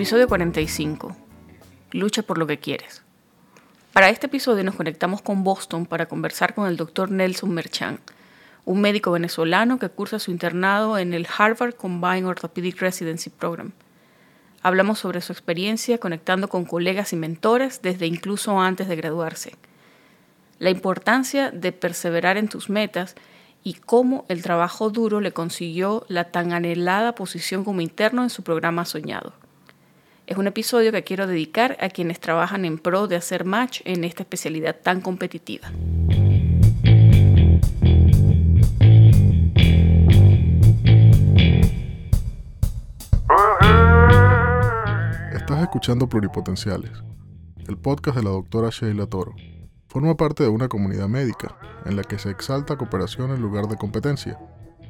Episodio 45. Lucha por lo que quieres. Para este episodio nos conectamos con Boston para conversar con el doctor Nelson Merchan, un médico venezolano que cursa su internado en el Harvard Combined Orthopedic Residency Program. Hablamos sobre su experiencia conectando con colegas y mentores desde incluso antes de graduarse. La importancia de perseverar en tus metas y cómo el trabajo duro le consiguió la tan anhelada posición como interno en su programa soñado. Es un episodio que quiero dedicar a quienes trabajan en pro de hacer match en esta especialidad tan competitiva. Estás escuchando Pluripotenciales, el podcast de la doctora Sheila Toro. Forma parte de una comunidad médica en la que se exalta cooperación en lugar de competencia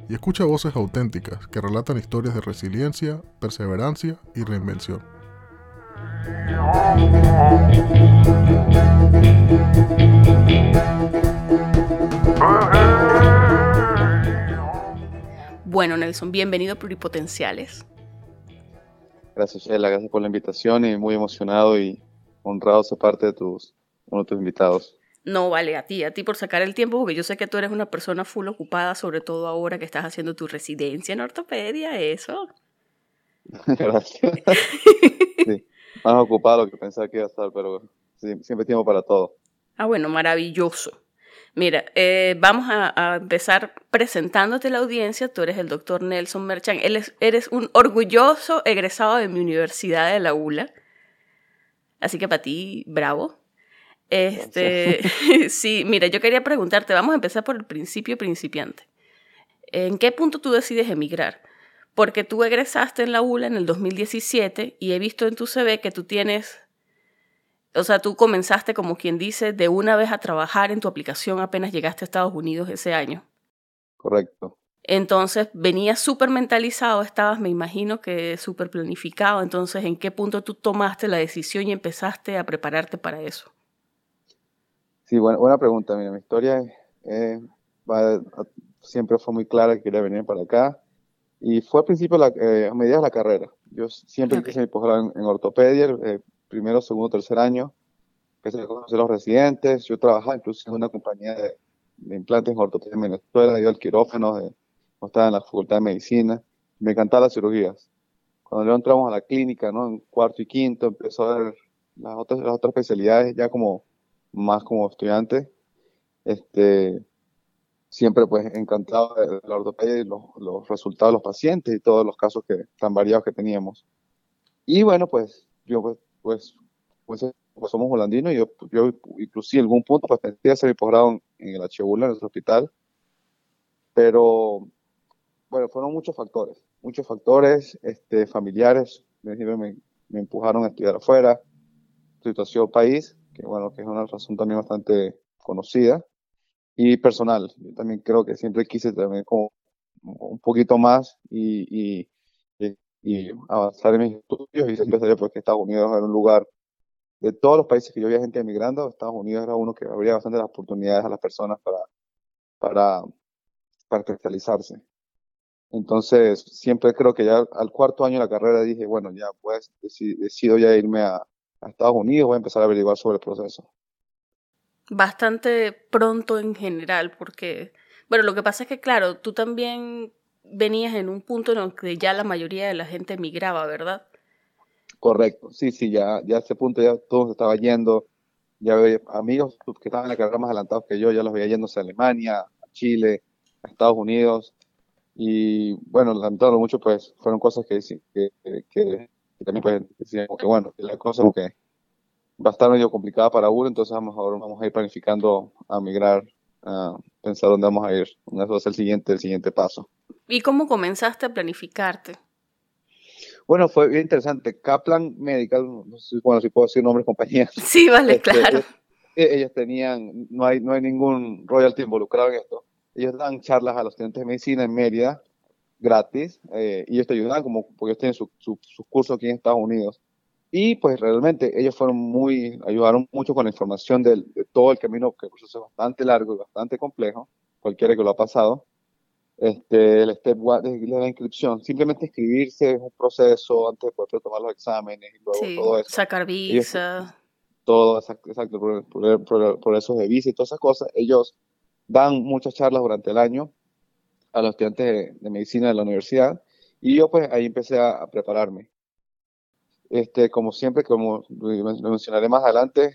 y escucha voces auténticas que relatan historias de resiliencia, perseverancia y reinvención. Bueno, Nelson, bienvenido a Pluripotenciales. Gracias, Sheila, gracias por la invitación y muy emocionado y honrado ser parte de tus, uno de tus invitados. No, vale, a ti, a ti por sacar el tiempo, porque yo sé que tú eres una persona full ocupada, sobre todo ahora que estás haciendo tu residencia en ortopedia, eso. Gracias. más ocupado lo que pensaba que iba a estar, pero siempre tiempo para todo. Ah, bueno, maravilloso. Mira, eh, vamos a, empezar presentándote a la audiencia. Tú eres el doctor Nelson Merchan. Él eres un orgulloso egresado de mi universidad de la ULA. Así que para ti, bravo. Este, sí, mira, yo quería preguntarte, vamos a empezar por el principio principiante. ¿En qué punto tú decides emigrar? Porque tú egresaste en la ULA en el 2017 y he visto en tu CV que tú tienes, o sea, tú comenzaste como quien dice de una vez a trabajar en tu aplicación apenas llegaste a Estados Unidos ese año. Correcto. Entonces venías súper mentalizado, estabas, me imagino que súper planificado. Entonces, ¿en qué punto tú tomaste la decisión y empezaste a prepararte para eso? Sí, buena, buena pregunta. Mira, mi historia siempre fue muy clara que quería venir para acá. Y fue al principio, la, eh, a medida de la carrera. Yo siempre okay. quise mi posgrado en, ortopedia, eh, primero, segundo, tercer año. Empecé a conocer a los residentes. Yo trabajaba incluso en una compañía de, implantes en ortopedia en Venezuela. Yo al quirófano, de, estaba en la Facultad de Medicina. Me encantaban las cirugías. Cuando luego entramos a la clínica, ¿no? En cuarto y quinto, empezó a ver las otras, las otras especialidades ya como más como estudiante. Este, siempre pues encantado de la ortopedia y los, los, resultados de los pacientes y todos los casos que tan variados que teníamos. Y bueno, pues yo pues, pues, pues, pues somos holandinos y yo, yo inclusive en algún punto pues pensé hacer mi posgrado en, en el H.U.L. en nuestro hospital. Pero bueno, fueron muchos factores, muchos factores este, familiares, me, me empujaron a estudiar afuera, situación país, que bueno, que es una razón también bastante conocida, y personal. Yo también creo que siempre quise también como un poquito más y, y, avanzar en mis estudios y siempre sabía porque Estados Unidos era un lugar, de todos los países que yo veía gente emigrando, Estados Unidos era uno que abría bastante las oportunidades a las personas para, para, para especializarse. Entonces, siempre creo que ya al cuarto año de la carrera dije, bueno, ya pues decido ya irme a, a Estados Unidos, voy a empezar a averiguar sobre el proceso. Bastante pronto en general, porque, bueno, lo que pasa es que, claro, tú también venías en un punto en el que ya la mayoría de la gente emigraba, ¿verdad? Correcto, sí, sí, ya, ya a ese punto ya todo se estaba yendo, ya había amigos que estaban en la carrera más adelantados que yo, ya los veía yéndose a Alemania, a Chile, a Estados Unidos, y bueno, lamentando mucho, pues fueron cosas que, que, que, también pues decían que bueno, la cosa que va a estar medio complicada para uno, entonces vamos, ahora vamos a ir planificando a migrar, a pensar dónde vamos a ir. Eso es el siguiente, el siguiente paso. ¿Y cómo comenzaste a planificarte? Bueno, fue bien interesante. Kaplan Medical, no sé, bueno, si puedo decir nombres compañías. Sí, vale, este, claro. Ellos, ellos, tenían, no hay, no hay ningún royalty involucrado en esto. Ellos dan charlas a los estudiantes de medicina en Mérida, gratis, eh, y ellos te ayudan como, porque ellos tienen sus su, su cursos aquí en Estados Unidos. Y pues realmente ellos fueron muy, ayudaron mucho con la información de, de todo el camino, que el proceso es bastante largo y bastante complejo, cualquiera que lo ha pasado. este, el step one de la inscripción. Simplemente inscribirse es un proceso antes de poder tomar los exámenes y luego todo eso. Sacar visa. todo, exacto, procesos de visa y todas esas cosas. Ellos dan muchas charlas durante el año a los estudiantes de, medicina de la universidad y yo pues ahí empecé a, prepararme. Este, como siempre, como lo mencionaré más adelante,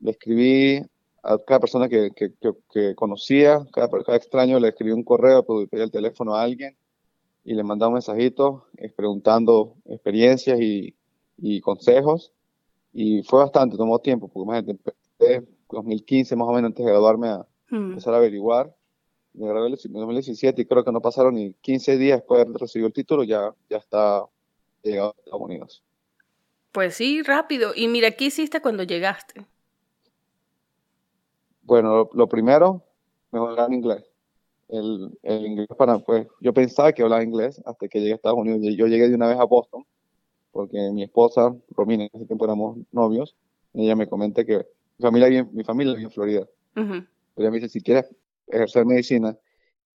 le escribí a cada persona que, que, que, conocía, cada, cada, extraño le escribí un correo, pedí el teléfono a alguien y le mandaba un mensajito eh, preguntando experiencias y, y, consejos. Y fue bastante, tomó tiempo, porque imagínate, empecé 2015 más o menos antes de graduarme a hmm. empezar a averiguar. Me gradué en 2017 y creo que no pasaron ni 15 días después de recibir el título, ya, ya está llegado a Estados Unidos. Pues sí, rápido. Y mira, ¿qué hiciste cuando llegaste? Bueno, lo, primero, me voy a hablar inglés. El, el, inglés para, pues, yo pensaba que hablaba inglés hasta que llegué a Estados Unidos. Yo llegué de una vez a Boston, porque mi esposa, Romina, en ese tiempo éramos novios, y ella me comenta que mi familia vive, mi familia vive en Florida. Ella me dice, si quieres ejercer medicina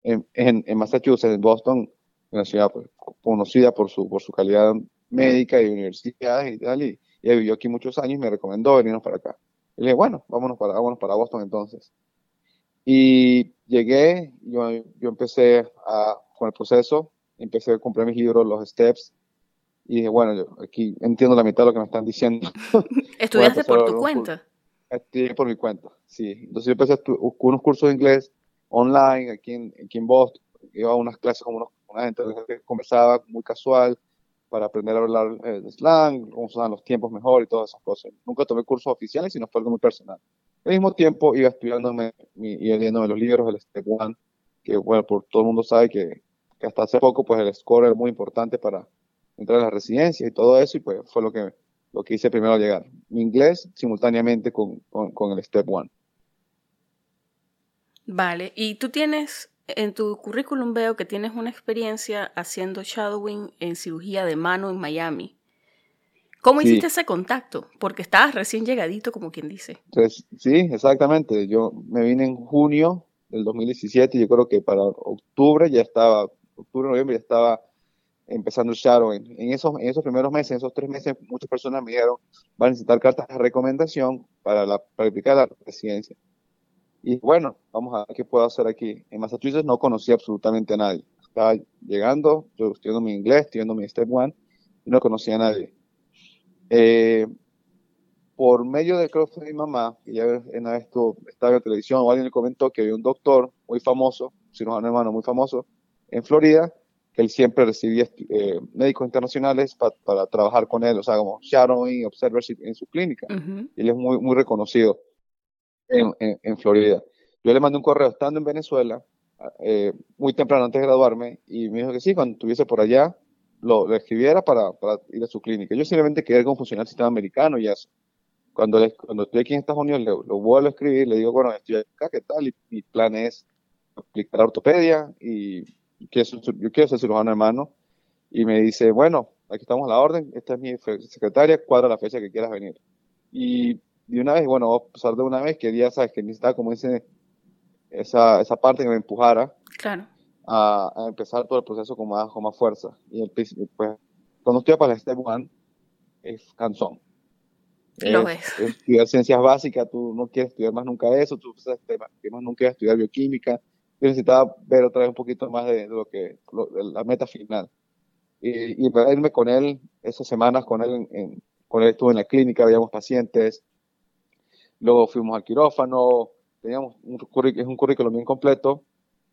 en, en, Massachusetts, en Boston, una ciudad pues, conocida por su, por su calidad médica y universidades y tal, y ella vivió aquí muchos años y me recomendó venirnos para acá. Y le dije, bueno, vámonos para, vámonos para Boston entonces. Y llegué, yo, yo empecé a, con el proceso, empecé a comprar mis libros, los steps, y dije, bueno, yo aquí entiendo la mitad de lo que me están diciendo. ¿Estudiaste por tu cuenta? Estudié por mi cuenta, sí. Entonces yo empecé unos cursos de inglés online aquí en, aquí en Boston. Iba a unas clases con una gente que conversaba muy casual para aprender a hablar eh, slang, cómo se los tiempos mejor y todas esas cosas. Nunca tomé cursos oficiales, sino fue algo muy personal. Al mismo tiempo iba estudiándome y leyéndome los libros del Step One, que bueno, por todo el mundo sabe que, hasta hace poco pues el score era muy importante para entrar a la residencia y todo eso, y pues fue lo que, lo que hice primero al llegar. Mi inglés simultáneamente con, con, con el Step One. Vale, y tú tienes en tu currículum veo que tienes una experiencia haciendo shadowing en cirugía de mano en Miami. ¿Cómo hiciste ese contacto? Porque estabas recién llegadito, como quien dice. Pues, sí, exactamente. Yo me vine en junio del 2017 y yo creo que para octubre ya estaba, octubre, noviembre ya estaba empezando el shadowing. En esos, en esos primeros meses, en esos tres meses, muchas personas me dijeron, van a necesitar cartas de recomendación para, la, para aplicar la residencia. Y bueno, vamos a ver qué puedo hacer aquí. En Massachusetts no conocía absolutamente a nadie. Estaba llegando, yo estudiando mi inglés, estudiando mi Step One, y no conocía a nadie. Eh, por medio de, creo que mi mamá, que ya una vez estuvo, estaba en televisión, o alguien le comentó que había un doctor muy famoso, cirujano hermano muy famoso, en Florida, que él siempre recibía eh, médicos internacionales para trabajar con él, o sea, como shadowing, observership en su clínica. Y él es muy, muy reconocido en, Florida. Yo le mandé un correo estando en Venezuela, eh, muy temprano antes de graduarme, y me dijo que sí, cuando estuviese por allá, lo, escribiera para, para, ir a su clínica. Yo simplemente quería cómo funciona el sistema americano y eso. Cuando, le, cuando estoy aquí en Estados Unidos, le, lo vuelvo a escribir, le digo, bueno, estoy acá, ¿qué tal? Y mi plan es aplicar ortopedia y quiero, yo quiero ser cirujano hermano. Y me dice, bueno, aquí estamos a la orden, esta es mi secretaria, cuadra la fecha que quieras venir. Y de una vez, bueno, a pasar de una vez, que ya sabes que necesitaba como ese, esa, esa parte que me empujara claro. a, a, empezar todo el proceso con más, con más fuerza. Y el, pues, cuando estoy para el Step One, es cansón. Lo ves. estudiar ciencias básicas, tú no quieres estudiar más nunca eso, tú más nunca quieres estudiar bioquímica. Yo necesitaba ver otra vez un poquito más de, lo que, la meta final. Y, y irme con él, esas semanas con él, en, con él estuve en la clínica, veíamos pacientes, Luego fuimos al quirófano, teníamos un, es un currículum bien completo.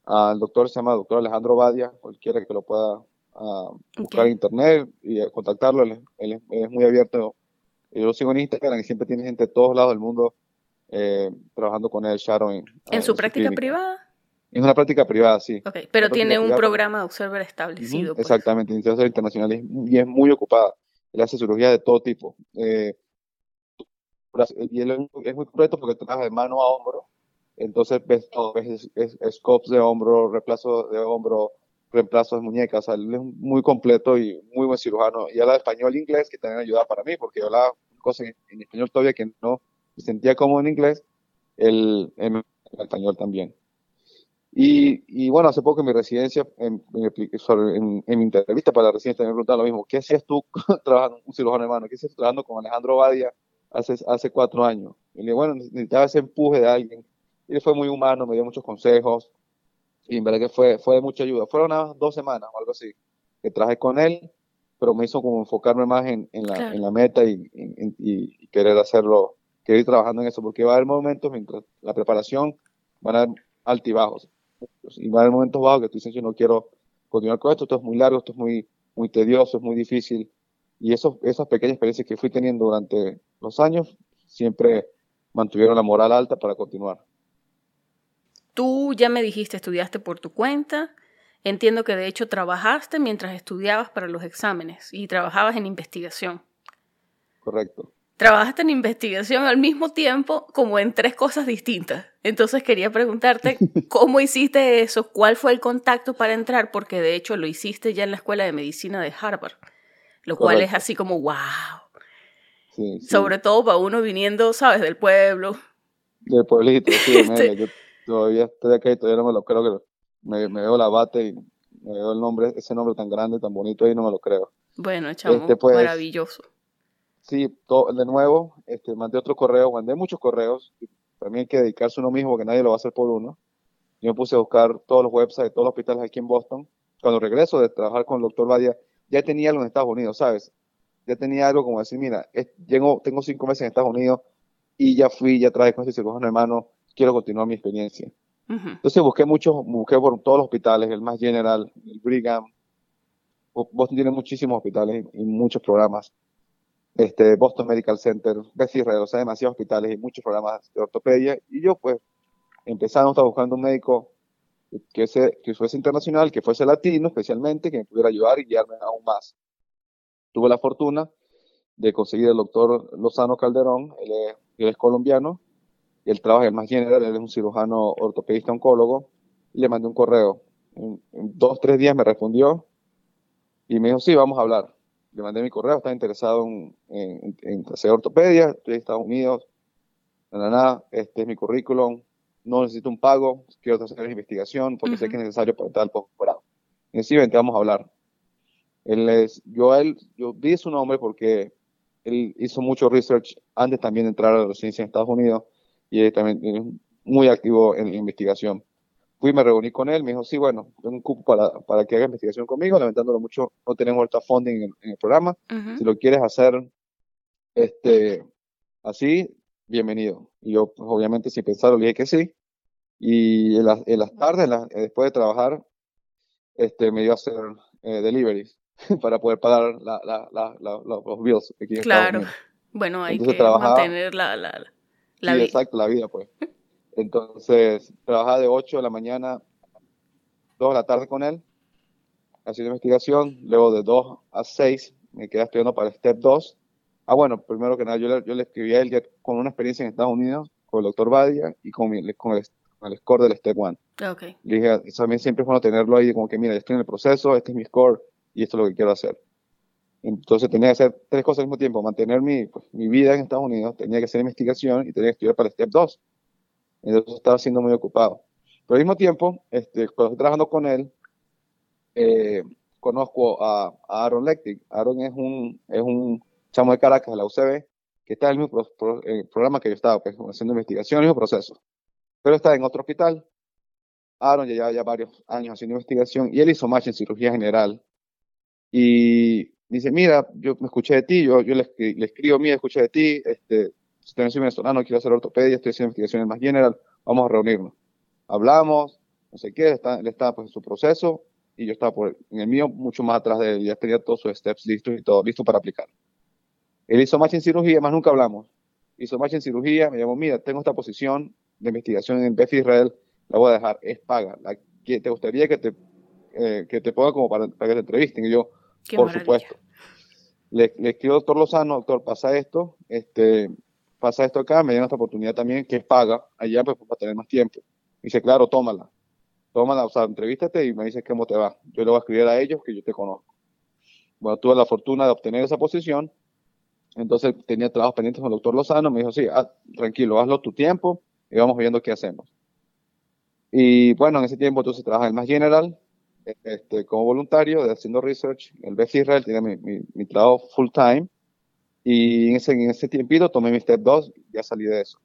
el doctor se llama doctor Alejandro Badia, cualquiera que lo pueda uh, buscar en internet y eh, contactarlo, él, es muy abierto. Yo lo sigo en Instagram y siempre tiene gente de todos lados del mundo eh, trabajando con él, Sharon. ¿En su práctica privada? Es una práctica privada, sí. Okay, pero tiene un programa de Observer establecido. Pues. Exactamente, internacional y es muy ocupada. Él hace cirugía de todo tipo. Eh, y él es muy completo porque trabaja de mano a hombro, entonces ves todo, ves scopes de hombro, reemplazo de hombro, reemplazo de muñecas, o sea, él es muy completo y muy buen cirujano, y habla español e inglés, que también ayuda para mí, porque yo hablaba cosas en, español todavía que no me sentía como en inglés, el, en, español también. Y, y, bueno, hace poco en mi residencia, en, en, en, mi entrevista para la residencia, me preguntaron lo mismo, ¿qué hacías tú trabajando, un cirujano hermano, qué hacías trabajando con Alejandro Badia hace, hace cuatro años? Y le bueno, necesitaba ese empuje de alguien. Y él fue muy humano, me dio muchos consejos, y en verdad que fue, fue de mucha ayuda. Fueron unas dos semanas o algo así que trabajé con él, pero me hizo como enfocarme más en, en, la, en la, meta y, y, querer hacerlo, querer ir trabajando en eso, porque va a haber momentos mientras la preparación van a haber altibajos y va a haber momentos bajos que tú dices, yo no quiero continuar con esto, esto es muy largo, esto es muy, muy tedioso, es muy difícil. Y esos, esas pequeñas experiencias que fui teniendo durante los años siempre mantuvieron la moral alta para continuar. Tú ya me dijiste, estudiaste por tu cuenta. Entiendo que de hecho trabajaste mientras estudiabas para los exámenes y trabajabas en investigación. Correcto trabajaste en investigación al mismo tiempo como en tres cosas distintas. Entonces quería preguntarte cómo hiciste eso, cuál fue el contacto para entrar, porque de hecho lo hiciste ya en la Escuela de Medicina de Harvard, lo cual es así como wow. Sobre todo para uno viniendo, ¿sabes? Del pueblo. Del pueblito, sí, este yo todavía estoy acá y todavía no me lo creo que me, me veo la bate y me veo el nombre, ese nombre tan grande, tan bonito ahí, no me lo creo. Bueno, chamo, este, pues, maravilloso. Sí, de nuevo, este, mandé otro correo, mandé muchos correos. También hay que dedicarse uno mismo, porque nadie lo va a hacer por uno. Yo me puse a buscar todos los websites de todos los hospitales aquí en Boston. Cuando regreso de trabajar con el doctor Badia, ya tenía algo en Estados Unidos, ¿sabes? Ya tenía algo como decir, mira, llego, tengo cinco meses en Estados Unidos y ya fui, ya traje con ese cirujano hermano, quiero continuar mi experiencia. Entonces busqué muchos, busqué por todos los hospitales, el más general, el Brigham. Boston tiene muchísimos hospitales y muchos programas este, Boston Medical Center, Beth Israel, o sea, demasiados hospitales y muchos programas de ortopedia. Y yo, pues, empezando, estaba buscando un médico que, que fuese internacional, que fuese latino especialmente, que me pudiera ayudar y guiarme aún más. Tuve la fortuna de conseguir al doctor Lozano Calderón, él es, colombiano, y él trabaja en más general, él es un cirujano ortopedista oncólogo, y le mandé un correo. En, en dos, tres días me respondió y me dijo, sí, vamos a hablar le mandé mi correo, estaba interesado en, en, hacer ortopedia, estoy en Estados Unidos, nada, nada, este es mi currículum, no necesito un pago, quiero hacer la investigación porque sé que es necesario para estar postgrado. Y sí, vente, vamos a hablar. Él es, yo, él, yo vi su nombre porque él hizo mucho research antes también de entrar a la ciencia en Estados Unidos y él también es muy activo en la investigación fui, me reuní con él, me dijo, sí, bueno, tengo un cupo para, para que haga investigación conmigo, lamentándolo mucho, no tenemos ahorita funding en, el programa, si lo quieres hacer este, así, bienvenido. Y yo, pues, obviamente, sin pensarlo, le dije que sí, y en, las tardes, después de trabajar, este, me dio a hacer eh, deliveries para poder pagar la, la, los bills. claro, bueno, hay que mantener la, la, la vida. Exacto, la vida, pues. Entonces, trabajaba de 8 de la mañana, 2 de la tarde con él, haciendo investigación. Luego de 2 a 6 me quedé estudiando para el STEP 2. Ah, bueno, primero que nada, yo le, yo le escribí a él ya con una experiencia en Estados Unidos, con el doctor Badia y con, con, el, score del STEP 1. Okay. Le dije, también siempre es bueno tenerlo ahí, como que mira, estoy en el proceso, este es mi score y esto es lo que quiero hacer. Entonces tenía que hacer tres cosas al mismo tiempo, mantener mi, pues, mi vida en Estados Unidos, tenía que hacer investigación y tenía que estudiar para el STEP 2 entonces estaba siendo muy ocupado. Pero al mismo tiempo, este, cuando estoy trabajando con él, eh, conozco a, Aaron Lectic. Aaron es un, es un chamo de Caracas, de la UCB, que está en el mismo programa que yo estaba, pues, haciendo investigación, el mismo proceso. Pero está en otro hospital. Aaron ya lleva ya varios años haciendo investigación y él hizo más en cirugía general. Y dice, mira, yo me escuché de ti, yo, yo le, le escribo, mira, escuché de ti, este, soy venezolano, quiero hacer ortopedia, estoy haciendo investigaciones más general, vamos a reunirnos. Hablamos, no sé qué, está, él estaba pues, en su proceso y yo estaba por, en el mío mucho más atrás de él, ya tenía todos sus steps listos y todo, listo para aplicar. Él hizo más en cirugía, más nunca hablamos. Hizo más en cirugía, me llamó, mira, tengo esta posición de investigación en Beth Israel, la voy a dejar, es paga. La, ¿Te gustaría que te, eh, que te ponga como para, para, que te entrevisten? Y yo, por supuesto. Le, le escribo al doctor Lozano, doctor, pasa esto, este, pasa esto acá, me dieron esta oportunidad también, que es paga, allá pues para tener más tiempo. Y dice, claro, tómala, tómala, o sea, entrevístate y me dices cómo te va. Yo le voy a escribir a ellos que yo te conozco. Bueno, tuve la fortuna de obtener esa posición, entonces tenía trabajos pendientes con el doctor Lozano, me dijo, sí, tranquilo, hazlo tu tiempo y vamos viendo qué hacemos. Y bueno, en ese tiempo entonces trabajaba en Más General, este, como voluntario, haciendo research. El Beth Israel tenía mi, mi, trabajo full time. Y en ese, en ese tiempito tomé mi step 2 y ya salí de eso.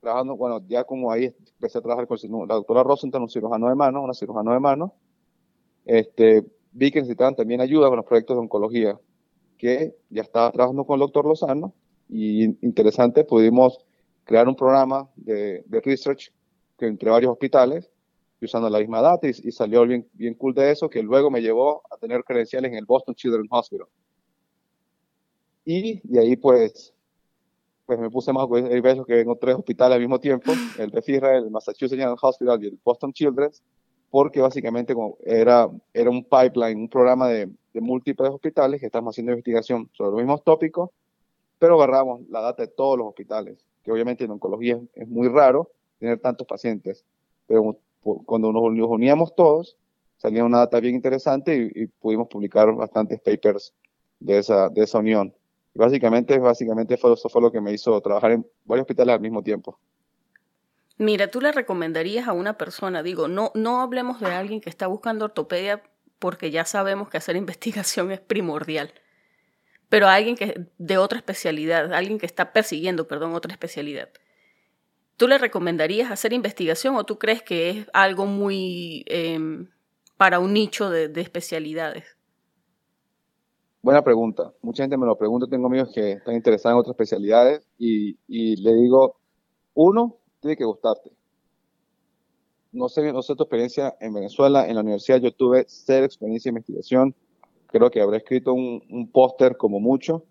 trabajando, bueno, ya como ahí empecé a trabajar con la doctora Rosenthal, un cirujano de mano, una cirujano de mano. Este, vi que necesitaban también ayuda con los proyectos de oncología, que ya estaba trabajando con el doctor Lozano y interesante, pudimos crear un programa de, de research que entre varios hospitales usando la misma data y, salió bien, bien cool de eso, que luego me llevó a tener credenciales en el Boston Children's Hospital. Y de ahí pues, pues me puse más, hay veces que vengo tres hospitales al mismo tiempo, el de FIRA, el Massachusetts General Hospital y el Boston Children's, porque básicamente era, era un pipeline, un programa de, de múltiples hospitales que estamos haciendo investigación sobre los mismos tópicos, pero agarramos la data de todos los hospitales, que obviamente en oncología es, muy raro tener tantos pacientes, pero cuando nos, uníamos todos, salía una data bien interesante y, pudimos publicar bastantes papers de esa, de esa unión. Y básicamente, básicamente fue, eso fue lo que me hizo trabajar en varios hospitales al mismo tiempo. Mira, tú le recomendarías a una persona, digo, no, no hablemos de alguien que está buscando ortopedia porque ya sabemos que hacer investigación es primordial, pero a alguien que de otra especialidad, alguien que está persiguiendo, perdón, otra especialidad. ¿Tú le recomendarías hacer investigación o tú crees que es algo muy em, para un nicho de, especialidades? Buena pregunta. Mucha gente me lo pregunta. Tengo amigos que están interesados en otras especialidades y, le digo, uno, tiene que gustarte. No sé, no sé tu experiencia en Venezuela. En la universidad yo tuve cero experiencia en investigación. Creo que habré escrito un, póster como mucho.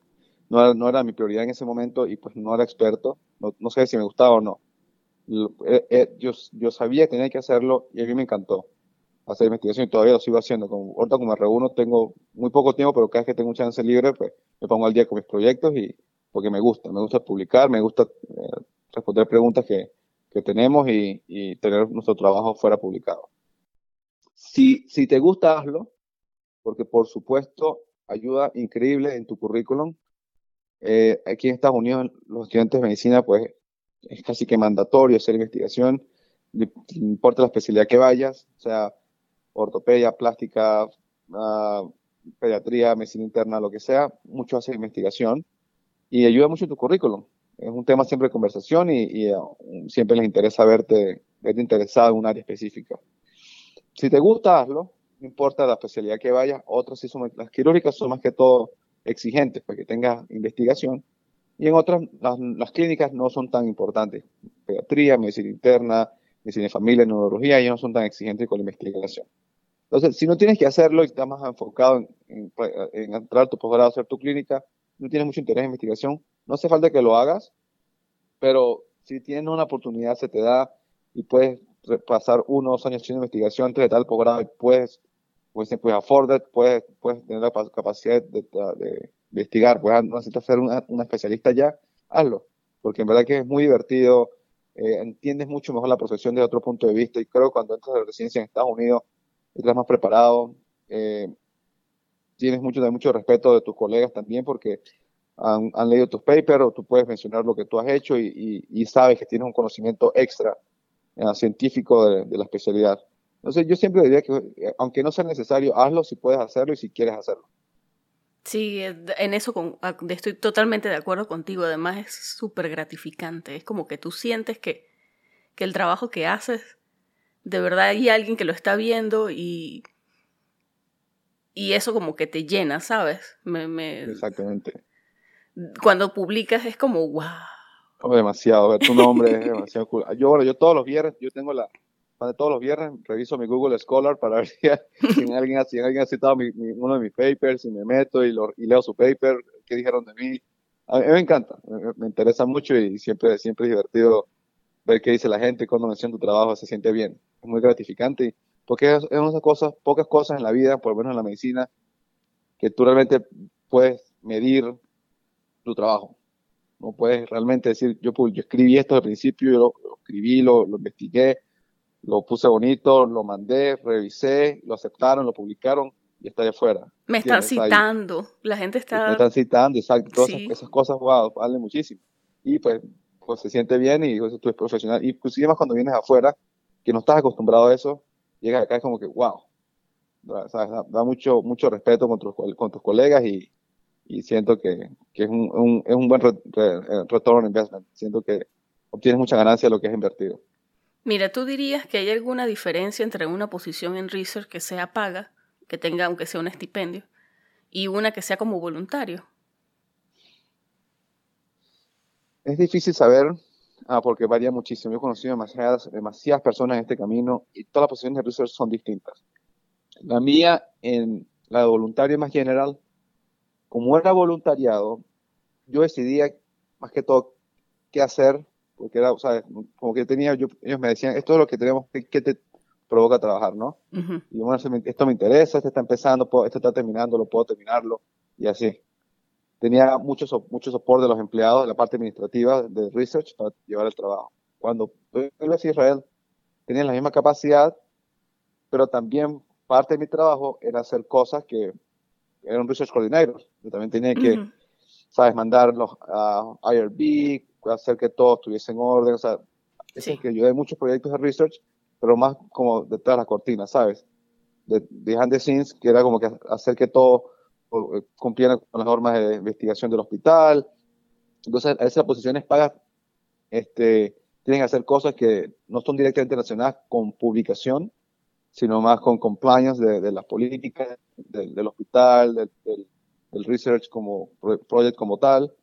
No era, no era, mi prioridad en ese momento y pues no era experto. No, no sé si me gustaba o no. Eh, eh, yo, yo sabía que tenía que hacerlo y a mí me encantó hacer investigación y todavía lo sigo haciendo. Como, ahorita como me reúno tengo muy poco tiempo, pero cada vez que tengo un chance libre, pues me pongo al día con mis proyectos y porque me gusta, me gusta publicar, me gusta eh, responder preguntas que, que tenemos y, y, tener nuestro trabajo fuera publicado. Si, si te gusta, hazlo, porque por supuesto ayuda increíble en tu currículum. aquí en Estados Unidos los estudiantes de medicina pues es casi que mandatorio hacer investigación, no importa la especialidad que vayas, o sea, ortopedia, plástica, ah, pediatría, medicina interna, lo que sea, mucho hacer investigación y ayuda mucho en tu currículum. Es un tema siempre de conversación y, ah, siempre les interesa verte, verte interesado en un área específica. Si te gusta, hazlo, no importa la especialidad que vayas, otras sí son, las quirúrgicas son más que todo exigentes para que tengas investigación, y en otras, las, clínicas no son tan importantes. Pediatría, medicina interna, medicina de familia, neurología, ellos no son tan exigentes con la investigación. Entonces, si no tienes que hacerlo y estás más enfocado en, entrar a tu posgrado, hacer tu clínica, no tienes mucho interés en investigación, no hace falta que lo hagas, pero si tienes una oportunidad, se te da y puedes pasar uno o dos años haciendo investigación antes de tal posgrado y puedes, pues, puedes afford puedes, puedes tener la capacidad de, de investigar, pues no necesitas ser una, especialista ya, hazlo, porque en verdad que es muy divertido, eh, entiendes mucho mejor la profesión desde otro punto de vista y creo que cuando entras a la residencia en Estados Unidos estás más preparado, eh, tienes mucho, mucho respeto de tus colegas también porque han, leído tus papers o tú puedes mencionar lo que tú has hecho y, sabes que tienes un conocimiento extra eh, científico de, de la especialidad. Entonces yo siempre diría que aunque no sea necesario, hazlo si puedes hacerlo y si quieres hacerlo. Sí, en eso estoy totalmente de acuerdo contigo. Además es súper gratificante. Es como que tú sientes que, que el trabajo que haces, de verdad hay alguien que lo está viendo y, y eso como que te llena, ¿sabes? Me, Exactamente. Cuando publicas es como, wow. demasiado, ver tu nombre es demasiado cool. Yo, bueno, yo todos los viernes, yo tengo la, todos los viernes reviso mi Google Scholar para ver si, alguien, ha, alguien ha citado uno de mis papers y me meto y, lo, y leo su paper, qué dijeron de mí. A mí me encanta, me, interesa mucho y siempre, siempre es divertido ver qué dice la gente cuando menciona tu trabajo, se siente bien, es muy gratificante porque es, es una cosas, pocas cosas en la vida, por lo menos en la medicina, que tú realmente puedes medir tu trabajo. No puedes realmente decir, yo, yo escribí esto al principio, yo lo, escribí, lo, lo investigué, lo puse bonito, lo mandé, revisé, lo aceptaron, lo publicaron y está allá afuera. Me están citando, la gente está... Me están citando, exacto, todas esas, cosas, wow, valen muchísimo. Y pues, pues se siente bien y pues, tú eres profesional. Inclusive más cuando vienes afuera, que no estás acostumbrado a eso, llegas acá es como que, wow, Da, mucho, mucho respeto con tus, con tus colegas y, y siento que, que es, un, es un buen retorno investment. Siento que obtienes mucha ganancia de lo que es invertido. Mira, ¿tú dirías que hay alguna diferencia entre una posición en research que sea paga, que tenga aunque sea un estipendio, y una que sea como voluntario? Es difícil saber ah, porque varía muchísimo. Yo he conocido demasiadas, demasiadas personas en este camino y todas las posiciones de research son distintas. La mía, en la de voluntario más general, como era voluntariado, yo decidía más que todo qué hacer, porque era, o sea, como que tenía, yo, ellos me decían, esto es lo que tenemos, que te provoca trabajar, ¿no? Y bueno, esto me interesa, esto está empezando, esto está terminando, lo puedo terminarlo, y así. Tenía mucho, mucho soporte de los empleados de la parte administrativa de research para llevar el trabajo. Cuando fui a Israel, tenía la misma capacidad, pero también parte de mi trabajo era hacer cosas que eran research coordinators. Yo también tenía que, ¿sabes?, mandarlos a IRB, hacer que todo estuviese en orden. O sea, sí. que yo de muchos proyectos de research, pero más como detrás de las cortinas, ¿sabes? De, behind the scenes, que era como que hacer que todo eh, cumpliera con las normas de investigación del hospital. Entonces, a esas posiciones pagas este, tienen que hacer cosas que no son directamente relacionadas con publicación, sino más con compliance de, de las políticas del, hospital, del, del, research como project como tal,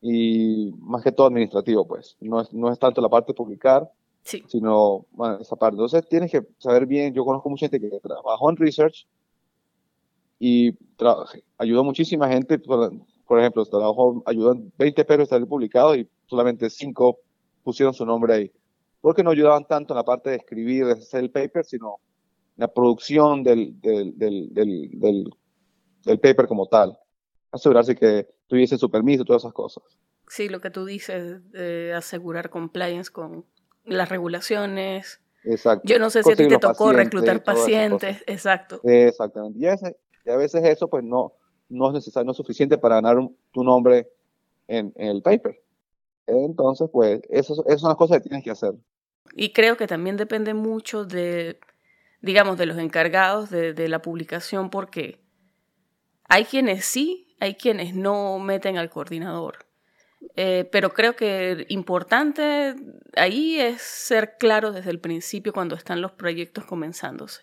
y más que todo administrativo, pues. No es, no es tanto la parte de publicar, sino bueno, esa parte. Entonces tienes que saber bien, yo conozco mucha gente que trabajó en research y ayudó muchísima gente, por, ejemplo, trabajó, ayudó en 20 perros a estar publicados y solamente 5 pusieron su nombre ahí. Porque no ayudaban tanto en la parte de escribir, de hacer el paper, sino la producción del, del, del, del, del paper como tal. Asegurarse que tuviese su permiso, todas esas cosas. Sí, lo que tú dices, de asegurar compliance con las regulaciones. Exacto. Yo no sé si a ti te tocó reclutar pacientes, exacto. Exactamente. Y a, veces, y a, veces, eso pues no, no es necesario, no es suficiente para ganar tu nombre en, en, el paper. Entonces, pues, eso, esas son las cosas que tienes que hacer. Y creo que también depende mucho de digamos, de los encargados de, la publicación, porque hay quienes sí, hay quienes no meten al coordinador. Eh, pero creo que importante ahí es ser claro desde el principio cuando están los proyectos comenzándose.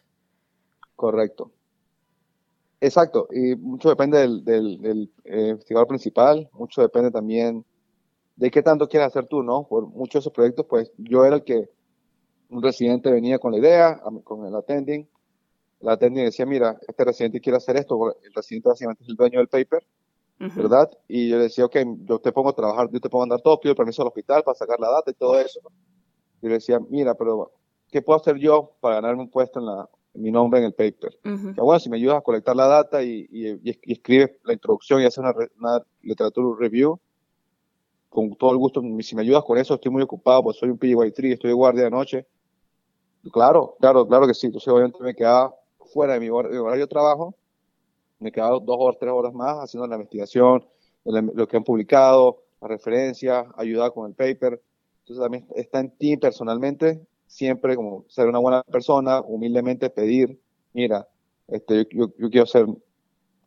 Correcto. Exacto, y mucho depende del, del, eh, investigador principal, mucho depende también de qué tanto quieres hacer tú, ¿no? Por muchos de esos proyectos, pues yo era el que un residente venía con la idea, con el attending, attending decía, mira, este residente quiere hacer esto, el residente básicamente es el dueño del paper, ¿verdad? Y yo le decía, ok, yo te pongo a trabajar, yo te pongo a andar todo, pido el permiso al hospital para sacar la data y todo eso. Y le decía, mira, pero ¿qué puedo hacer yo para ganarme un puesto en, la, mi nombre en el paper? bueno, si me ayudas a colectar la data y, y, escribes la introducción y haces una, una literatura review, con todo el gusto, si me ayudas con eso, estoy muy ocupado, pues soy un PGY3, estoy de guardia de noche, Claro, claro, claro que sí. Entonces, obviamente me quedaba fuera de mi, horario de trabajo, me quedaba dos o tres horas más haciendo la investigación, lo que han publicado, las referencias, ayudar con el paper. Entonces, también está en ti personalmente, siempre como ser una buena persona, humildemente pedir, mira, este, yo, yo, quiero ser,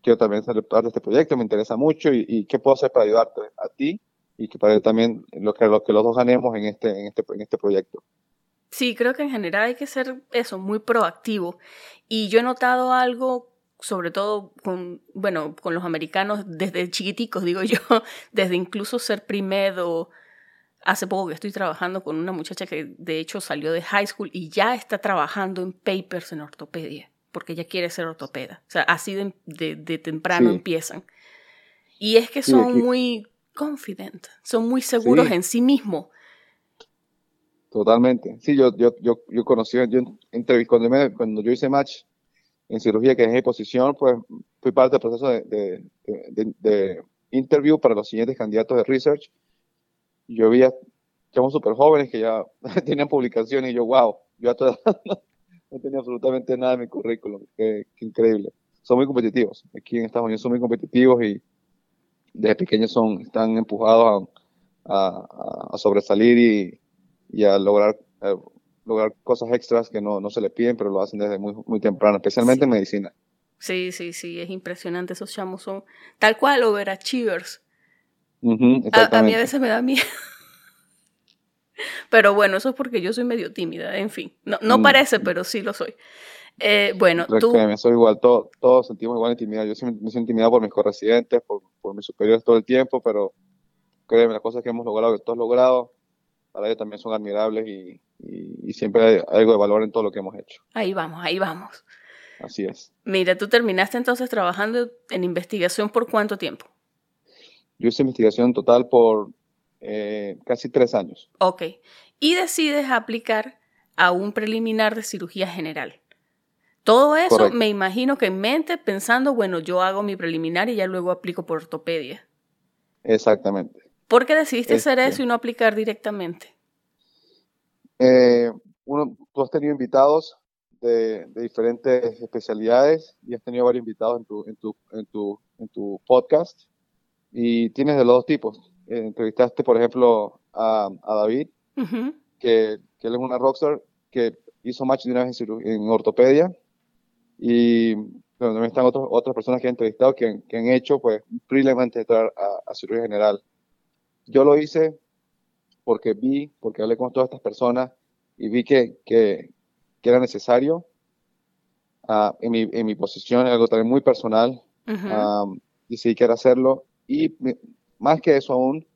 quiero también ser parte de este proyecto, me interesa mucho y, qué puedo hacer para ayudarte a ti y que para también lo que, lo que los dos ganemos en este, en este, en este proyecto. Sí, creo que en general hay que ser eso, muy proactivo. Y yo he notado algo, sobre todo con, bueno, con los americanos desde chiquiticos, digo yo, desde incluso ser primedo. Hace poco que estoy trabajando con una muchacha que de hecho salió de high school y ya está trabajando en papers en ortopedia, porque ella quiere ser ortopeda. O sea, así de, temprano empiezan. Y es que son muy confident, son muy seguros en sí mismos. Totalmente. Sí, yo, yo, yo, yo conocí, yo cuando, me, cuando yo hice match en cirugía, que es mi posición, pues fui parte del proceso de, de, de, interview para los siguientes candidatos de research. Yo vi a chavos súper jóvenes que ya tenían publicaciones y yo, wow, yo a toda no tenía absolutamente nada en mi currículum. Qué, increíble. Son muy competitivos. Aquí en Estados Unidos son muy competitivos y desde pequeños son, están empujados a, sobresalir y, y a lograr, eh, lograr cosas extras que no, no, se le piden, pero lo hacen desde muy, muy temprano, especialmente en medicina. Sí, sí, sí, es impresionante. Esos chamos son tal cual overachievers. a, a mí a veces me da miedo. Pero bueno, eso es porque yo soy medio tímida, en fin. No, no mm. parece, pero sí lo soy. Eh, bueno, tú... soy igual, todos, todos sentimos igual intimidad. Yo me siento intimidado por mis corresidentes, por, por mis superiores todo el tiempo, pero créeme, las cosas que hemos logrado, que todos logrado, para ellos también son admirables y, y, siempre hay algo de valor en todo lo que hemos hecho. Ahí vamos, ahí vamos. Así es. Mira, tú terminaste entonces trabajando en investigación por cuánto tiempo? Yo hice investigación total por eh, casi tres años. Ok. Y decides aplicar a un preliminar de cirugía general. Todo eso me imagino que en mente pensando, bueno, yo hago mi preliminar y ya luego aplico por ortopedia. Exactamente. ¿Por qué decidiste hacer eso y no aplicar directamente? Eh, uno, tú has tenido invitados de, diferentes especialidades y has tenido varios invitados en tu, en tu, en tu, en tu podcast y tienes de los dos tipos. Eh, entrevistaste, por ejemplo, a, David, que, él es una rockstar que hizo match de una vez en, ortopedia. Y también están otros, otras personas que han entrevistado que, han hecho pues previamente entrar a, cirugía general. Yo lo hice porque vi, porque hablé con todas estas personas y vi que, que, era necesario. Ah, en, mi, en mi posición, algo también muy personal, uh decidí que era hacerlo y más que eso aún,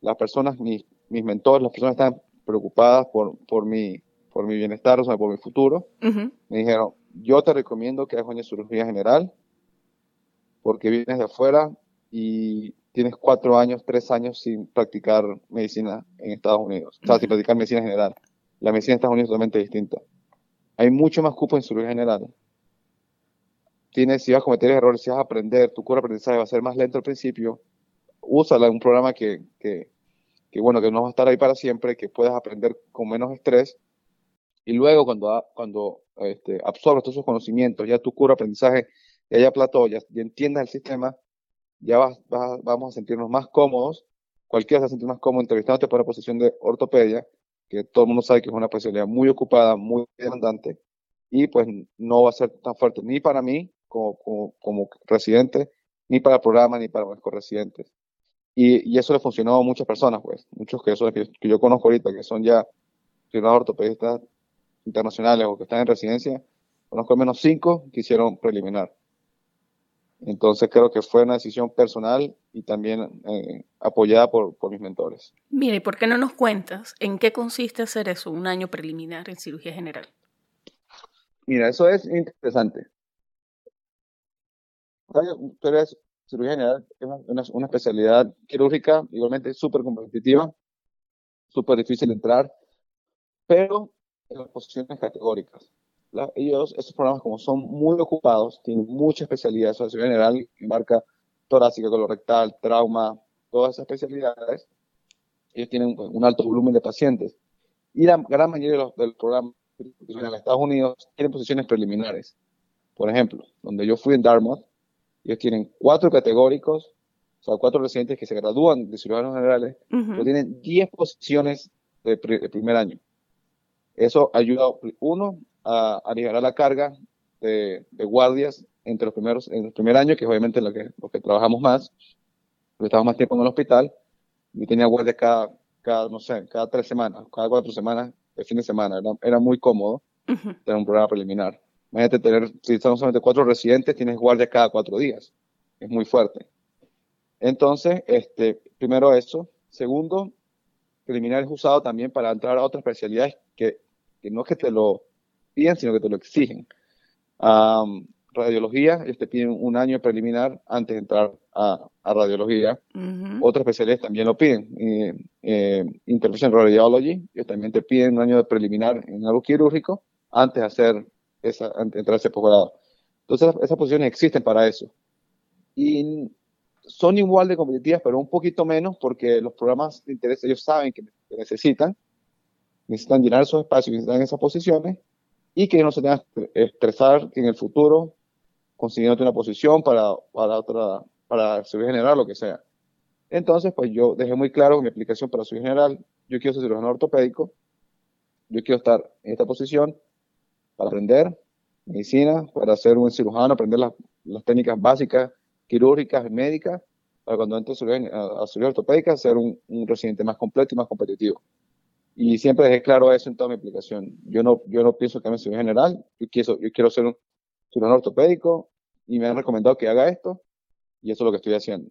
las personas, mis, mis mentores, las personas que están preocupadas por, por, mi, por mi bienestar, o sea, por mi futuro, me dijeron, yo te recomiendo que hagas una cirugía general porque vienes de afuera y tienes cuatro años, tres años sin practicar medicina en Estados Unidos, o sea, sin practicar medicina general. La medicina en Estados Unidos es totalmente distinta. Hay mucho más cupo en cirugía general. Tienes, si vas a cometer errores, si vas a aprender, tu curva de aprendizaje va a ser más lento al principio, úsala en un programa que, que, que, bueno, que no va a estar ahí para siempre, que puedas aprender con menos estrés. Y luego cuando, cuando este, absorbas todos esos conocimientos, ya tu cura aprendizaje ya haya plató, ya, entiendas el sistema, ya vamos a sentirnos más cómodos. Cualquiera se va a sentir más cómodo entrevistándote por la posición de ortopedia, que todo el mundo sabe que es una especialidad muy ocupada, muy demandante, y pues no va a ser tan fuerte ni para mí como, como, como residente, ni para el programa, ni para los residentes. Y, y, eso le funcionó a muchas personas, pues, muchos que, eso, que, yo conozco ahorita, que son ya ortopedistas internacionales o que están en residencia, conozco al menos cinco que hicieron preliminar. Entonces creo que fue una decisión personal y también eh, apoyada por, por, mis mentores. Mira, ¿y por qué no nos cuentas en qué consiste hacer eso, un año preliminar en cirugía general? Mira, eso es interesante. Tú eres cirugía general es una, especialidad quirúrgica igualmente súper competitiva, súper difícil entrar, pero en las posiciones categóricas. Ellos, estos programas como son muy ocupados, tienen mucha especialidad, la cirugía general marca torácica, colorectal, trauma, todas esas especialidades, ellos tienen un alto volumen de pacientes. Y la gran mayoría de los, del programa en Estados Unidos tienen posiciones preliminares. Por ejemplo, donde yo fui en Dartmouth, ellos tienen cuatro categóricos, o sea, cuatro residentes que se gradúan de cirujanos generales, pero tienen 10 posiciones de, primer año. Eso ayuda, uno, a, aliviar la carga de, guardias entre los primeros, en el primer año, que es obviamente lo que, lo que trabajamos más, porque estamos más tiempo en el hospital. Yo tenía guardias cada, cada, no sé, cada tres semanas, cada cuatro semanas, el fin de semana. Era, muy cómodo tener un programa preliminar. Imagínate tener, si estamos solamente cuatro residentes, tienes guardia cada cuatro días. Es muy fuerte. Entonces, este, primero eso. Segundo, preliminar es usado también para entrar a otras especialidades que, que no es que te lo piden, sino que te lo exigen. radiología, ellos te piden un año preliminar antes de entrar a, a radiología. Otras especialidades también lo piden. Eh, eh, Intervention Radiology, ellos también te piden un año de preliminar en algo quirúrgico antes de hacer esa, entrar a ese posgrado. Entonces, esas posiciones existen para eso. Y son igual de competitivas, pero un poquito menos porque los programas de interés ellos saben que necesitan, necesitan llenar esos espacios, necesitan esas posiciones y que no se tengan que estresar en el futuro consiguiendo una posición para, para otra, para servir general, lo que sea. Entonces, pues yo dejé muy claro mi aplicación para su general, yo quiero ser cirujano ortopédico, yo quiero estar en esta posición para aprender medicina, para ser un cirujano, aprender las, las técnicas básicas, quirúrgicas médicas, para cuando entre a cirugía ortopédica ser un, un, residente más completo y más competitivo. Y siempre dejé claro eso en toda mi aplicación. Yo no, yo no pienso que me cirugía general, yo quiero, yo quiero ser un cirujano ortopédico y me han recomendado que haga esto y eso es lo que estoy haciendo.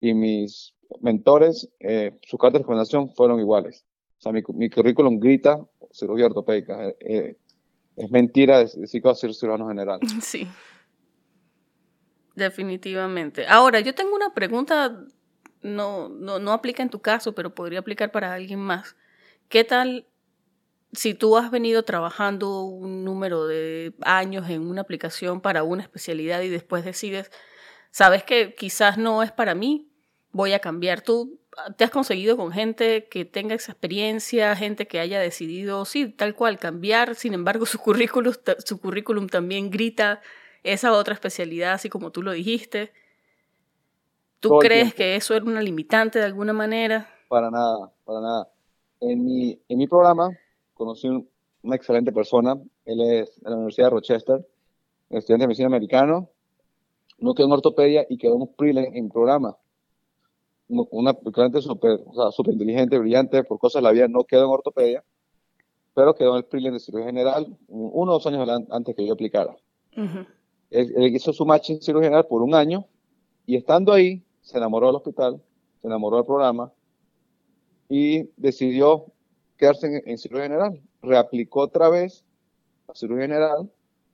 Y mis mentores, eh, sus cartas de recomendación fueron iguales. O sea, mi, mi currículum grita cirugía ortopédica. Eh, eh, es mentira decir que va a ser cirujano general. Sí. Definitivamente. Ahora, yo tengo una pregunta, no, no, no aplica en tu caso, pero podría aplicar para alguien más. ¿Qué tal si tú has venido trabajando un número de años en una aplicación para una especialidad y después decides, sabes que quizás no es para mí, voy a cambiar? ¿Tú te has conseguido con gente que tenga esa experiencia, gente que haya decidido, sí, tal cual, cambiar, sin embargo su currículum, su currículum también grita esa otra especialidad, así como tú lo dijiste? ¿Tú crees que eso era una limitante de alguna manera? Para nada, para nada. En mi, en mi programa conocí una excelente persona, él es de la Universidad de Rochester, estudiante de medicina americano, no quedó en ortopedia y quedó en un pre en programa. Una cliente súper o sea, super inteligente, brillante, por cosas de la vida, no quedó en ortopedia, pero quedó en el prelim de cirugía general uno o dos años antes que yo aplicara. él, hizo su match en cirugía general por un año y estando ahí, se enamoró del hospital, se enamoró del programa y decidió quedarse en, en cirugía general. Reaplicó otra vez a cirugía general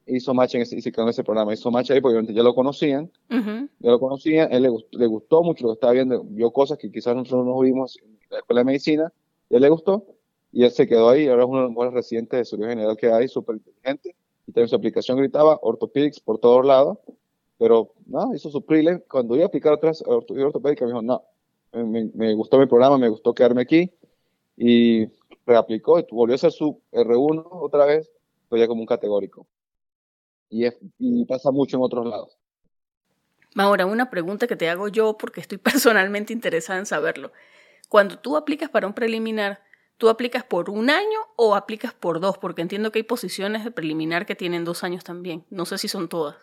hizo match en ese, y se quedó en ese programa. Hizo match ahí porque ya lo conocían. Ya lo conocían. Él le, le, gustó mucho lo que estaba viendo. Vio cosas que quizás nosotros no vimos en la escuela de medicina. Y él le gustó. Y él se quedó ahí. Ahora es uno de los mejores residentes de cirugía general que hay. Súper inteligente. Y también su aplicación gritaba orthopedics por todos lados. Pero no, hizo su prelim. Cuando iba a aplicar otras ortopédicas, me dijo, no, me, gustó mi programa, me gustó quedarme aquí. Y reaplicó y volvió a hacer su R1 otra vez, pero ya como un categórico y, pasa mucho en otros lados. Ahora, una pregunta que te hago yo porque estoy personalmente interesada en saberlo. Cuando tú aplicas para un preliminar, ¿tú aplicas por un año o aplicas por dos? Porque entiendo que hay posiciones de preliminar que tienen dos años también. No sé si son todas.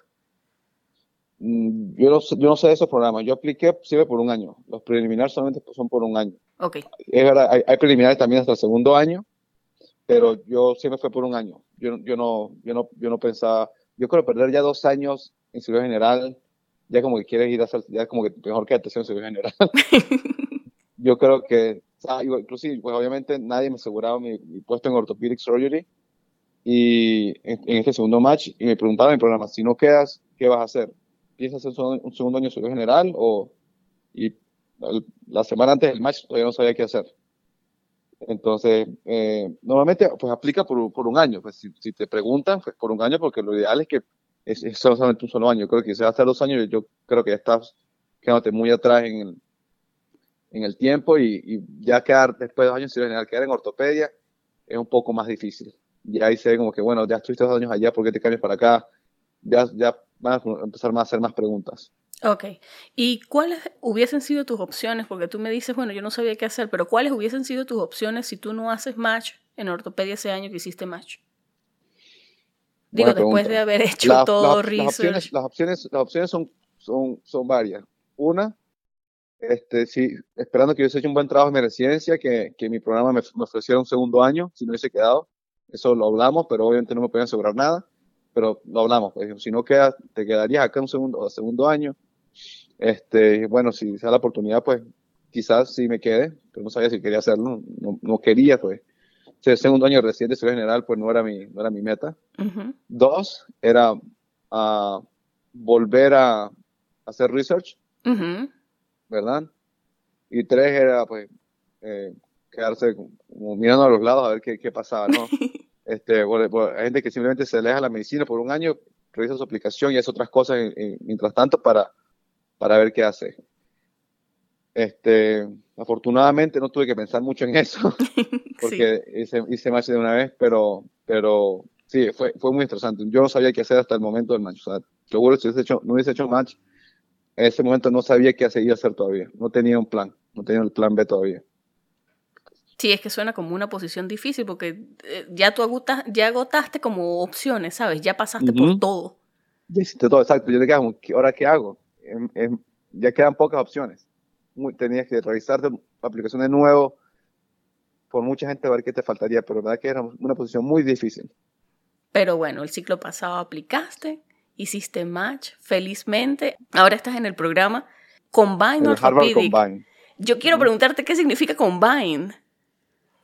Mm, yo no, sé, yo no sé de esos programas. Yo apliqué siempre por un año. Los preliminares solamente son por un año. Ok. Es verdad, hay, hay preliminares también hasta el segundo año, pero yo siempre fue por un año. Yo, yo, no, yo, no, yo no pensaba yo creo perder ya dos años en cirugía general, ya como que quieres ir a hacer, ya como que mejor que atención en cirugía general. yo creo que, inclusive, pues obviamente nadie me aseguraba mi, puesto en orthopedic surgery y en, este segundo match y me preguntaba en mi programa, si no quedas, ¿qué vas a hacer? ¿Piensas hacer un, segundo año cirugía general o y la semana antes del match todavía no sabía qué hacer? Entonces, eh, normalmente pues aplica por, por, un año. Pues si, te preguntan, pues por un año, porque lo ideal es que es, solamente un solo año. Creo que si va a dos años, yo creo que ya estás quedándote muy atrás en el, en el tiempo y, y ya quedar después de dos años en general, quedar en ortopedia es un poco más difícil. Y ahí se ve como que, bueno, ya estuviste dos años allá, ¿por qué te cambias para acá? Ya, ya van a empezar a hacer más preguntas. Ok. ¿Y cuáles hubiesen sido tus opciones? Porque tú me dices, bueno, yo no sabía qué hacer, pero ¿cuáles hubiesen sido tus opciones si tú no haces match en ortopedia ese año que hiciste match? Digo, después de haber hecho todo research. Las opciones, las opciones, son, son, son varias. Una, este, sí, esperando que yo hubiese hecho un buen trabajo en mi residencia, que, que mi programa me, me, ofreciera un segundo año, si no hubiese quedado. Eso lo hablamos, pero obviamente no me podían asegurar nada. Pero lo hablamos, pues, si no quedas, te quedarías acá un segundo, segundo año este, bueno, si se da la oportunidad, pues quizás sí me quede, pero no sabía si quería hacerlo, no, no quería, pues. el segundo año recién de estudio general, pues no era mi, no era mi meta. Dos, era uh, volver a, hacer research, ¿verdad? Y tres era, pues, eh, quedarse como mirando a los lados a ver qué, qué pasaba, ¿no? este, hay gente que simplemente se aleja de la medicina por un año, revisa su aplicación y hace otras cosas mientras tanto para para ver qué hace. Este, afortunadamente no tuve que pensar mucho en eso, porque hice, hice match de una vez, pero, pero sí, fue, fue muy interesante. Yo no sabía qué hacer hasta el momento del match. O sea, seguro si hubiese hecho, no hubiese hecho match, en ese momento no sabía qué seguir hacer todavía. No tenía un plan, no tenía el plan B todavía. Sí, es que suena como una posición difícil porque eh, ya tú agotas, ya agotaste como opciones, ¿sabes? Ya pasaste por todo. Ya hiciste todo, exacto. Yo te quedaba, ¿ahora qué hago? Em, em, ya quedan pocas opciones. tenías que revisarte aplicaciones de nuevo por mucha gente a ver qué te faltaría, pero la verdad que era una posición muy difícil. Pero bueno, el ciclo pasado aplicaste, hiciste match, felizmente. Ahora estás en el programa Combine Orthopedic. Combine. Yo quiero preguntarte qué significa Combine.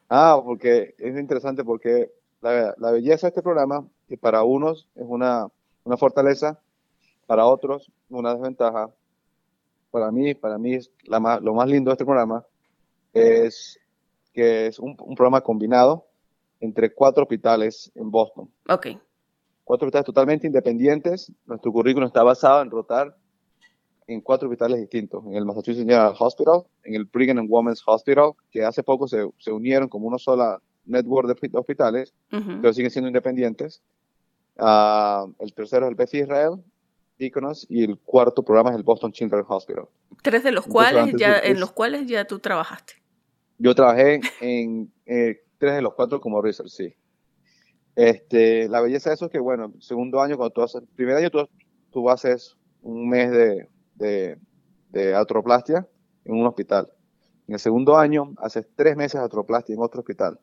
Ah, porque es interesante porque la, belleza de este programa, que para unos es una, una fortaleza, para otros una desventaja. Para mí, para mí es la lo más lindo de este programa es que es un, programa combinado entre cuatro hospitales en Boston. Ok. Cuatro hospitales totalmente independientes. Nuestro currículum está basado en rotar en cuatro hospitales distintos. En el Massachusetts General Hospital, en el Brigham and Women's Hospital, que hace poco se, se unieron como una sola network de hospitales, pero siguen siendo independientes. Ah, el tercero es el Beth Israel, Deaconess, y el cuarto programa es el Boston Children's Hospital. Tres de los cuales ya, en los cuales ya tú trabajaste. Yo trabajé en eh, tres de los cuatro como research, sí. Este, la belleza de eso es que, bueno, segundo año, cuando tú haces, primer año tú, tú haces un mes de, de, de artroplastia en un hospital. En el segundo año haces tres meses de artroplastia en otro hospital.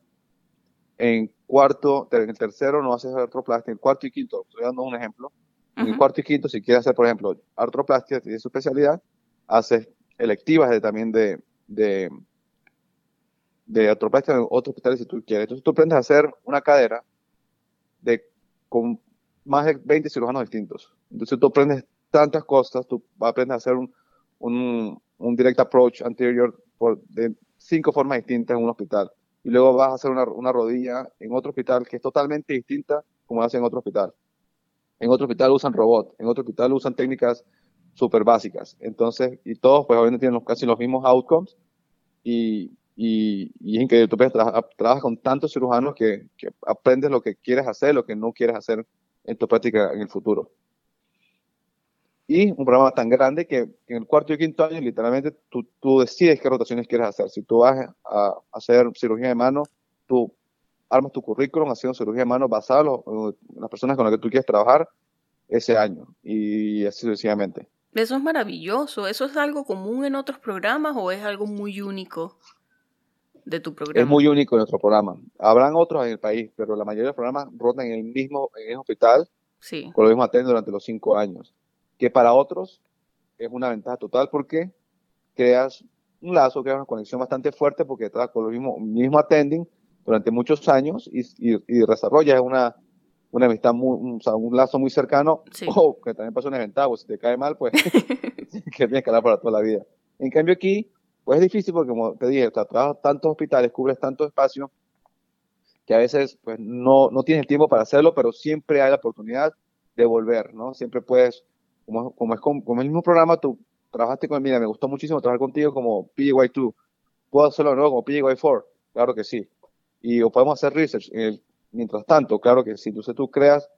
En cuarto, en el tercero no haces artroplastia. En cuarto y quinto, estoy dando un ejemplo. En el cuarto y quinto, si quieres hacer, por ejemplo, artroplastia, de su especialidad, haces electivas de, también de, de, de artroplastia en otros hospitales si tú quieres. Entonces tú aprendes a hacer una cadera de, con más de 20 cirujanos distintos. Entonces tú aprendes tantas cosas, tú aprendes a hacer un, un, un direct approach anterior por, de cinco formas distintas en un hospital. Y luego vas a hacer una, una rodilla en otro hospital que es totalmente distinta como hacen en otro hospital. En otro hospital usan robot, en otro hospital usan técnicas súper básicas. Entonces, y todos pues obviamente tienen casi los mismos outcomes y, y, y es increíble, tú trabajas con tantos cirujanos que, que, aprendes lo que quieres hacer, lo que no quieres hacer en tu práctica en el futuro. Y un programa tan grande que, en el cuarto y quinto año literalmente tú, tú, decides qué rotaciones quieres hacer. Si tú vas a, hacer cirugía de mano, tú armas tu currículum haciendo cirugía de mano basado en las personas con las que tú quieres trabajar ese año y así sucesivamente. Eso es maravilloso. ¿Eso es algo común en otros programas o es algo muy único? de tu programa. Es muy único nuestro programa. Habrán otros en el país, pero la mayoría de los programas rotan en el mismo, en el hospital sí. con lo mismo atenden durante los cinco años. Que para otros es una ventaja total porque creas un lazo, creas una conexión bastante fuerte porque estás con lo mismo, mismo attending durante muchos años y, y, desarrollas una, una amistad, muy, un, un, lazo muy cercano, o que también pasa una ventaja, pues si te cae mal, pues que tienes que hablar para toda la vida. En cambio aquí, pues es difícil porque, como te dije, trabajas tantos hospitales, cubres tanto espacio, que a veces pues no, no tienes tiempo para hacerlo, pero siempre hay la oportunidad de volver, ¿no? Siempre puedes, como, como es como, el mismo programa, tú trabajaste con, mira, me gustó muchísimo trabajar contigo como PGY2, ¿puedo hacerlo de nuevo como PGY4? Claro que sí. Y o podemos hacer research mientras tanto, claro que sí. Entonces tú creas,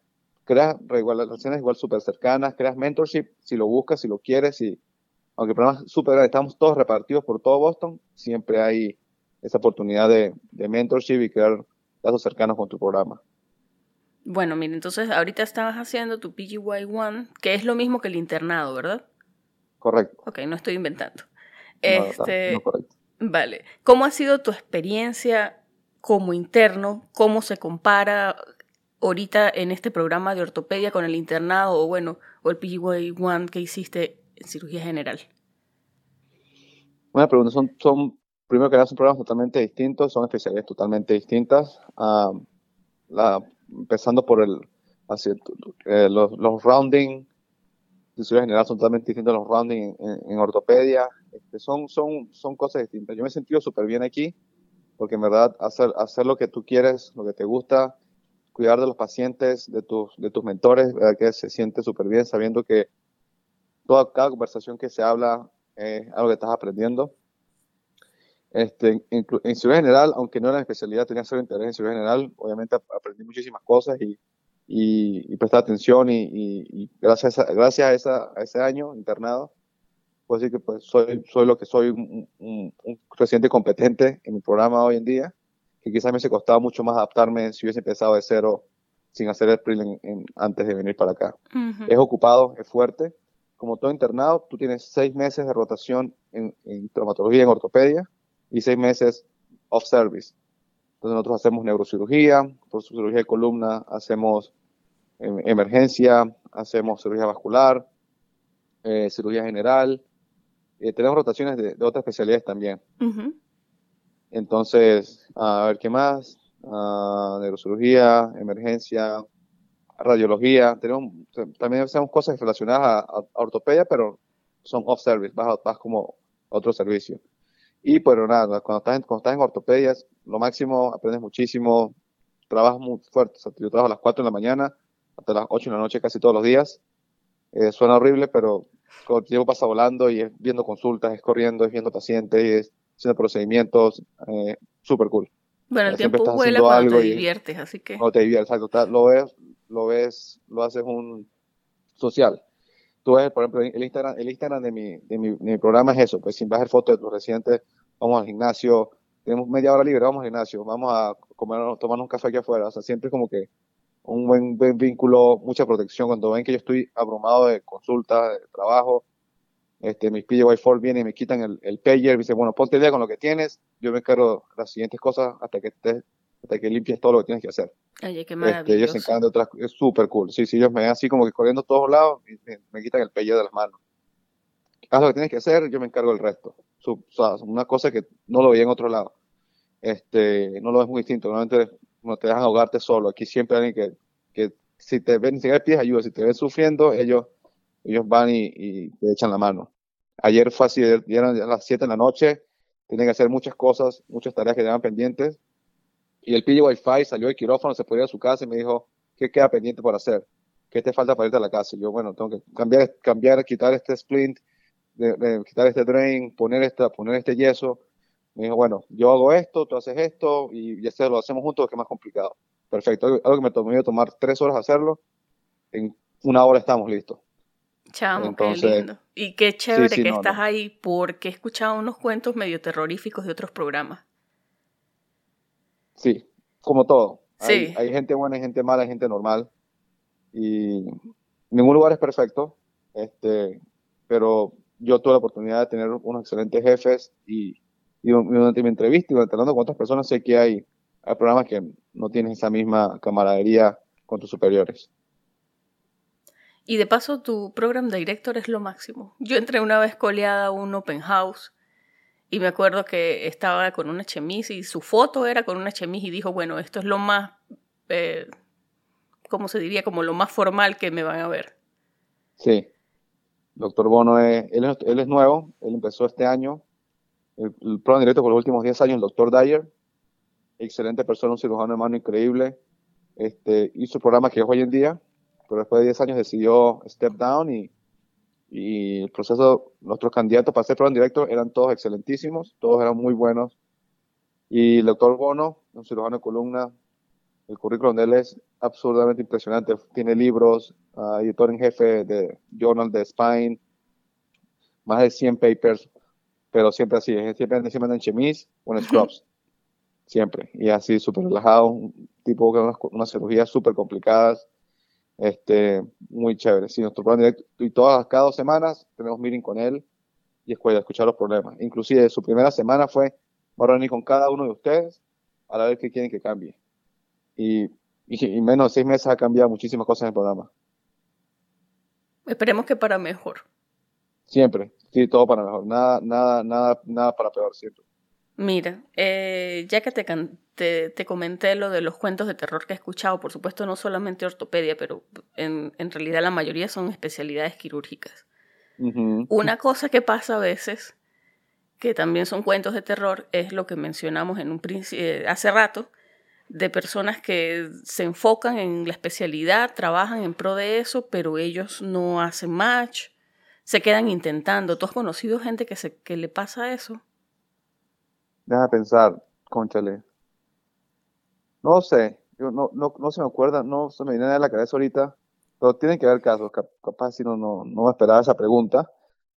creas relaciones igual súper cercanas, creas mentorship si lo buscas, si lo quieres, si aunque el programa es súper grande, estamos todos repartidos por todo Boston, siempre hay esa oportunidad de, mentorship y crear lazos cercanos con tu programa. Bueno, mire, entonces ahorita estabas haciendo tu PGY1, que es lo mismo que el internado, ¿verdad? Correcto. Ok, no estoy inventando. este, correcto. Vale. ¿Cómo ha sido tu experiencia como interno? ¿Cómo se compara ahorita en este programa de ortopedia con el internado o bueno, o el PGY1 que hiciste en cirugía general? Buena pregunta. Son, son, primero que nada, son programas totalmente distintos, son especialidades totalmente distintas. la, empezando por el, eh, los, los, rounding cirugía general son totalmente distintos los rounding en, ortopedia. Este, son, son, son cosas distintas. Yo me he sentido súper bien aquí, porque en verdad hacer, hacer lo que tú quieres, lo que te gusta, cuidar de los pacientes, de tus, de tus mentores, ¿verdad? que se siente súper bien sabiendo que toda cada conversación que se habla es algo que estás aprendiendo. Este, en, en cirugía general, aunque no era mi especialidad, tenía cero interés en cirugía general, obviamente aprendí muchísimas cosas y, y, y presté atención y, y, gracias, a, gracias a, esa, a ese año internado puedo decir que pues, soy, soy lo que soy, un, un, residente competente en mi programa hoy en día, que quizás me hubiese costado mucho más adaptarme si hubiese empezado de cero sin hacer el PRIL antes de venir para acá. Es ocupado, es fuerte. Como todo internado, tú tienes seis meses de rotación en, en traumatología, en ortopedia, y seis meses off-service. Entonces nosotros hacemos neurocirugía, por cirugía de columna, hacemos em, emergencia, hacemos cirugía vascular, eh, cirugía general, eh, tenemos rotaciones de, otras especialidades también. Entonces, a ver qué más, uh, neurocirugía, emergencia, radiología, tenemos, también hacemos cosas relacionadas a, ortopedia, pero son off-service, vas, vas como otro servicio. Y pues nada, cuando estás, en, cuando estás en ortopedia, lo máximo, aprendes muchísimo, trabajas muy fuerte. yo trabajo a las 4 de la mañana hasta las 8 de la noche casi todos los días. Eh, suena horrible, pero el tiempo pasa volando y es viendo consultas, es corriendo, es viendo pacientes, es haciendo procedimientos, eh, súper cool. Bueno, el tiempo vuela cuando te diviertes, así que... Cuando te diviertes, exacto. Lo ves, lo ves, lo haces un social. Tú ves, por ejemplo, el Instagram, el Instagram de mi, de mi, de mi programa es eso, pues sin bajar fotos de tus residentes, vamos al gimnasio, tenemos media hora libre, vamos al gimnasio, vamos a comer, tomar un café aquí afuera, o sea, siempre como que un buen, buen vínculo, mucha protección. Cuando ven que yo estoy abrumado de consultas, de trabajo, este, mis PJ4 vienen y me quitan el, el me dicen, bueno, ponte día con lo que tienes, yo me encargo las siguientes cosas hasta que estés, hasta que limpies todo lo que tienes que hacer. Oye, qué maravilloso. Este, ellos se encargan de otras, es súper cool. Sí, sí, ellos me ven así como que corriendo a todos lados y me, quitan el pager de las manos. Haz lo que tienes que hacer, yo me encargo del resto. o sea, una cosa que no lo veía en otro lado. Este, no lo ves muy distinto. Normalmente no te dejan ahogarte solo. Aquí siempre hay alguien que, que si te ven, ni siquiera pides ayuda, si te ven sufriendo, ellos, ellos van y, y te echan la mano. Ayer fue así, eran las 7 de la noche, tienen que hacer muchas cosas, muchas tareas que tenían pendientes. Y el PJ Wi-Fi salió del quirófano, se fue a su casa y me dijo, ¿qué queda pendiente por hacer? ¿Qué te falta para irte a la casa? Y yo, bueno, tengo que cambiar, cambiar quitar este splint, de, quitar este drain, poner, esta, poner este yeso. Me dijo, bueno, yo hago esto, tú haces esto y ya se lo hacemos juntos, que es más complicado. Perfecto, algo, que me tomó tomar tres horas hacerlo, en una hora estamos listos. Chamo, qué lindo. Y qué chévere que estás ahí porque he escuchado unos cuentos medio terroríficos de otros programas. Sí, como todo. Sí. Hay, gente buena, hay gente mala, hay gente normal. Y ningún lugar es perfecto. Este, pero yo tuve la oportunidad de tener unos excelentes jefes y, y durante mi entrevista y durante hablando con otras personas sé que hay, hay programas que no tienen esa misma camaradería con tus superiores. Y de paso, tu program director es lo máximo. Yo entré una vez coleada a un open house y me acuerdo que estaba con una chemise y su foto era con una chemise y dijo, bueno, esto es lo más, eh, ¿cómo se diría? Como lo más formal que me van a ver. Sí. Doctor Bono, es, él, es, nuevo, él empezó este año. El, programa directo por los últimos 10 años, el doctor Dyer. Excelente persona, un cirujano de mano increíble. Este, hizo el programa que es hoy en día, pero después de 10 años decidió step down y, y el proceso, nuestros candidatos para ser programa directo eran todos excelentísimos, todos eran muy buenos. Y el doctor Bono, un cirujano de columna, el currículum de él es absurdamente impresionante. Tiene libros, uh, editor en jefe de Journal de Spine, más de 100 papers, pero siempre así, siempre, siempre en chemise o en scrubs. Siempre. Y así, súper relajado, un tipo con unas, unas cirugías súper complicadas este, muy chévere. Sí, nuestro plan directo, y todas, cada dos semanas tenemos meeting con él y escuchar los problemas. Inclusive su primera semana fue, vamos a reunir con cada uno de ustedes para ver qué quieren que cambie. Y, y, en menos de seis meses ha cambiado muchísimas cosas en el programa. Esperemos que para mejor. Siempre, sí, todo para mejor. Nada, nada, nada, nada para peor, siempre. Mira, eh, ya que te, te, comenté lo de los cuentos de terror que he escuchado, por supuesto no solamente ortopedia, pero en, en realidad la mayoría son especialidades quirúrgicas. Una cosa que pasa a veces, que también son cuentos de terror, es lo que mencionamos en un eh, hace rato, de personas que se enfocan en la especialidad, trabajan en pro de eso, pero ellos no hacen match, se quedan intentando. ¿Tú has conocido gente que, se, que le pasa eso? Deja pensar, conchale. No sé, yo no, no, se me acuerda, no se me viene a la cabeza ahorita, pero tienen que haber casos, capaz si no, no, no esperaba esa pregunta,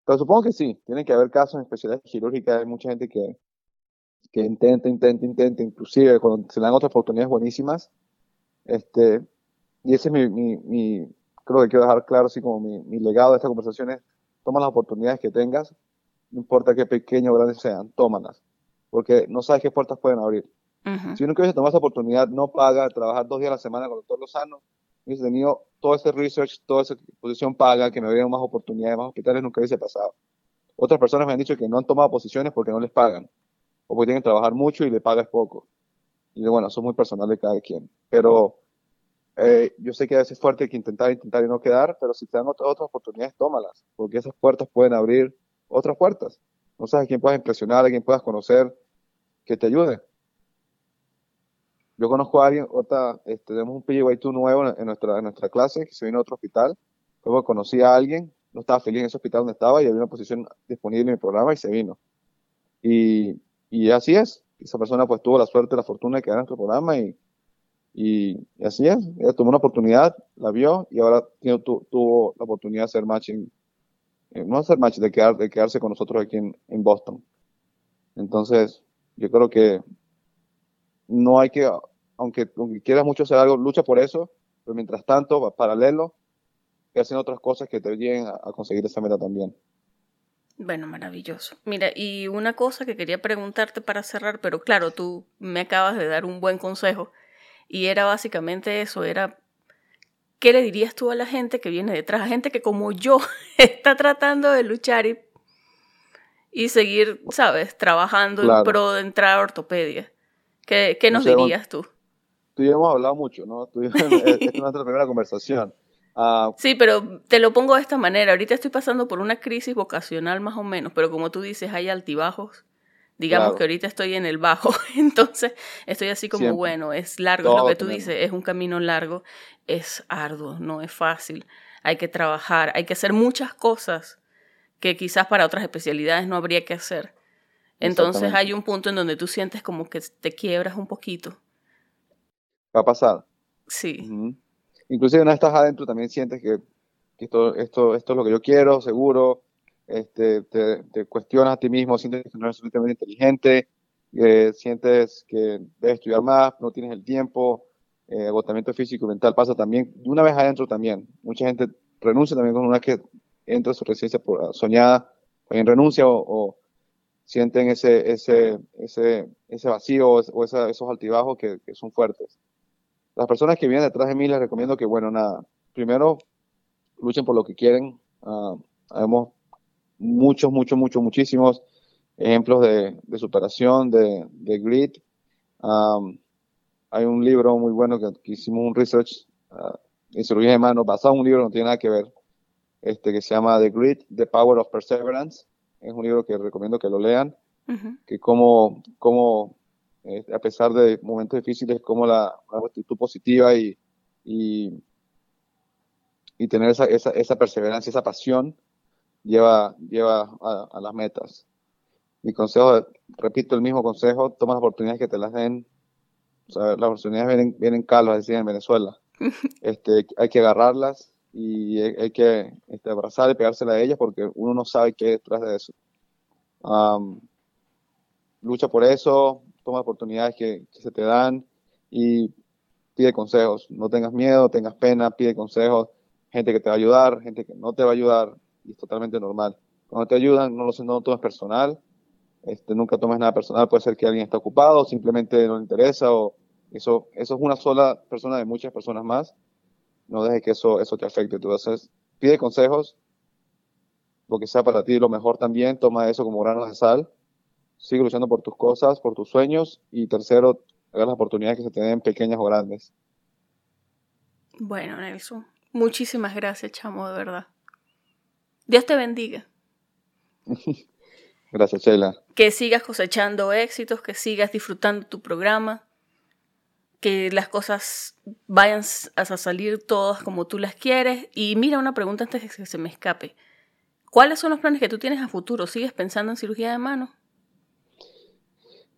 Pero supongo que sí, tiene que haber casos en especialidades quirúrgicas, hay mucha gente que, que intenta, intenta, intenta, inclusive cuando se le dan otras oportunidades buenísimas. Este, y ese es mi, mi, mi creo que quiero dejar claro, así como mi, legado de esta conversación es, toma las oportunidades que tengas, no importa qué pequeño o grande sean, tómalas, porque no sabes qué puertas pueden abrir. Si uno quiere tomar esa oportunidad, no paga, trabajar dos días a la semana con el doctor Lozano, hubiese tenido todo ese research, toda esa posición paga, que me abrieran más oportunidades, más hospitales, nunca hubiese pasado. Otras personas me han dicho que no han tomado posiciones porque no les pagan, o porque tienen que trabajar mucho y le pagas poco. Y bueno, eso es muy personal de cada quien. Pero eh, yo sé que a veces es fuerte que intentar, intentar y no quedar, pero si te dan otras, otras oportunidades, tómalas, porque esas puertas pueden abrir otras puertas. No sabes a quién puedas impresionar, a quién puedas conocer, que te ayude. Yo conozco a alguien, ahorita este, tenemos un PGY2 nuevo en nuestra, en nuestra clase que se vino a otro hospital. Luego conocí a alguien, no estaba feliz en ese hospital donde estaba y había una posición disponible en el programa y se vino. Y, y así es. Esa persona pues tuvo la suerte, la fortuna de quedar en nuestro programa y, y, así es. Ella tomó una oportunidad, la vio y ahora tiene, tuvo la oportunidad de hacer matching, no hacer match, de, quedar, de quedarse con nosotros aquí en, en Boston. Entonces, yo creo que no hay que aunque, aunque quieras mucho hacer algo, lucha por eso, pero mientras tanto, paralelo, que hacen otras cosas que te lleguen a, conseguir esa meta también. Bueno, maravilloso. Mira, y una cosa que quería preguntarte para cerrar, pero claro, tú me acabas de dar un buen consejo, y era básicamente eso, era, ¿qué le dirías tú a la gente que viene detrás? A gente que como yo está tratando de luchar y, y seguir, ¿sabes?, trabajando en pro de entrar a ortopedia. ¿Qué, qué nos dirías tú? tú y yo hemos hablado mucho, ¿no? esta es nuestra primera conversación. Ah, sí, pero te lo pongo de esta manera. Ahorita estoy pasando por una crisis vocacional más o menos, pero como tú dices, hay altibajos. Digamos que ahorita estoy en el bajo, entonces estoy así como, bueno, es largo, lo que tú dices, es un camino largo, es arduo, no es fácil, hay que trabajar, hay que hacer muchas cosas que quizás para otras especialidades no habría que hacer. Entonces hay un punto en donde tú sientes como que te quiebras un poquito va a pasar. Sí. Inclusive una vez estás adentro también sientes que, esto, esto, esto es lo que yo quiero, seguro. Este, te, cuestionas a ti mismo, sientes que no eres suficientemente inteligente, eh, sientes que debes estudiar más, no tienes el tiempo, eh, agotamiento físico y mental pasa también. Una vez adentro también. Mucha gente renuncia también con una que entra a su residencia por, soñada, en renuncia o, sienten ese, ese, ese, ese vacío o, esos altibajos que, son fuertes las personas que vienen detrás de mí les recomiendo que, bueno, nada, primero luchen por lo que quieren. Uh, muchos, muchos, muchos, muchísimos ejemplos de, superación, de, de grit. Hay un libro muy bueno que, hicimos un research uh, en cirugía de manos basado en un libro que no tiene nada que ver, este, que se llama The Grit, The Power of Perseverance. Es un libro que recomiendo que lo lean, que como, como eh, a pesar de momentos difíciles, como la, actitud positiva y, y, tener esa, esa, esa, perseverancia, esa pasión, lleva, lleva a, las metas. Mi consejo, repito el mismo consejo, toma las oportunidades que te las den. Las oportunidades vienen, vienen calos, decir en Venezuela. Este, hay que agarrarlas y hay, que este, abrazar y pegársela a ellas porque uno no sabe qué hay detrás de eso. lucha por eso, toma oportunidades que, se te dan y pide consejos. No tengas miedo, tengas pena, pide consejos. Gente que te va a ayudar, gente que no te va a ayudar, y es totalmente normal. Cuando te ayudan, no lo, no tomes personal, este, nunca tomes nada personal, puede ser que alguien está ocupado, simplemente no le interesa, o eso, eso es una sola persona de muchas personas más. No dejes que eso, eso te afecte. Entonces, pide consejos, lo que sea para ti lo mejor también, toma eso como grano de sal sigue luchando por tus cosas, por tus sueños y tercero, hagas las oportunidades que se te den pequeñas o grandes. Bueno, Nelson, muchísimas gracias, chamo, de verdad. Dios te bendiga. gracias, Sheila. Que sigas cosechando éxitos, que sigas disfrutando tu programa, que las cosas vayan a salir todas como tú las quieres. Y mira una pregunta antes de que se me escape. ¿Cuáles son los planes que tú tienes a futuro? ¿Sigues pensando en cirugía de mano?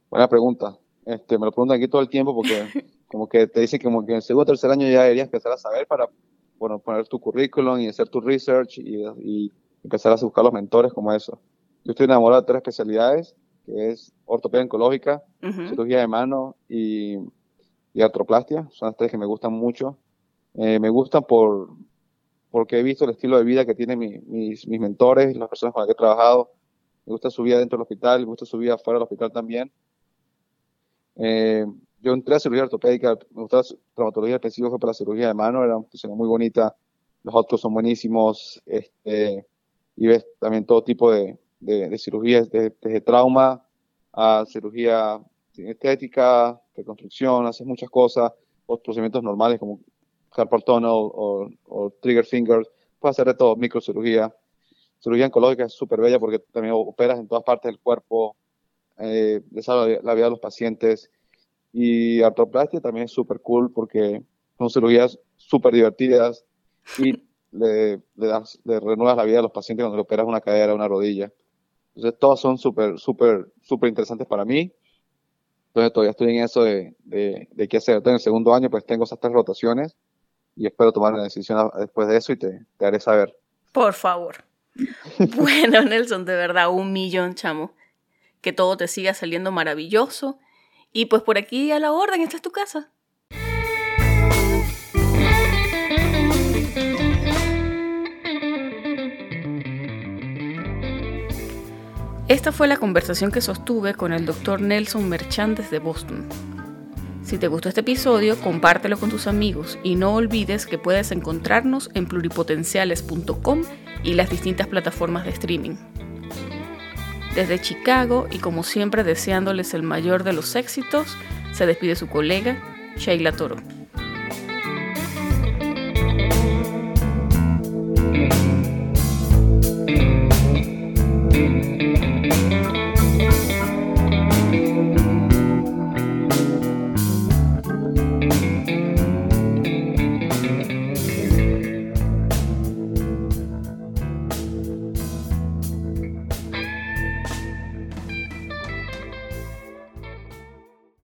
Buena pregunta. Este, me lo preguntan aquí todo el tiempo porque como que te dicen que como que en el segundo o tercer año ya deberías empezar a saber para bueno, poner tu currículum y hacer tu research y, empezar a buscar los mentores como eso. Yo estoy enamorado de tres especialidades, que es ortopedia oncológica, cirugía de mano y, y, artroplastia. Son las tres que me gustan mucho. Eh, me gustan por, porque he visto el estilo de vida que tienen mis, mis, mentores, las personas con las que he trabajado. Me gusta su vida dentro del hospital, me gusta su vida fuera del hospital también. Eh, yo entré a cirugía ortopédica, me gustaba traumatología específica fue para la cirugía de mano, era una posición muy bonita, los otros son buenísimos, este, y ves también todo tipo de, de, cirugías, desde, trauma a cirugía estética, reconstrucción, haces muchas cosas, otros procedimientos normales como carpal tunnel o, o, trigger fingers, puedes hacer de todo, microcirugía. Cirugía oncológica es súper bella porque también operas en todas partes del cuerpo, eh, le la vida a los pacientes. Y artroplastia también es súper cool porque son cirugías súper divertidas y le, le, das, le renuevas la vida a los pacientes cuando le operas una cadera, una rodilla. Entonces, todos son súper, súper, súper interesantes para mí. Entonces, todavía estoy en eso de, de, de qué hacer. en el segundo año, pues tengo esas tres rotaciones y espero tomar una decisión después de eso y te, te haré saber. Por favor. bueno, Nelson, de verdad, un millón, chamo. Que todo te siga saliendo maravilloso. Y pues por aquí a la orden, esta es tu casa. Esta fue la conversación que sostuve con el doctor Nelson Merchant desde Boston. Si te gustó este episodio, compártelo con tus amigos y no olvides que puedes encontrarnos en pluripotenciales.com y las distintas plataformas de streaming. Desde Chicago y como siempre deseándoles el mayor de los éxitos, se despide su colega, Sheila Toro.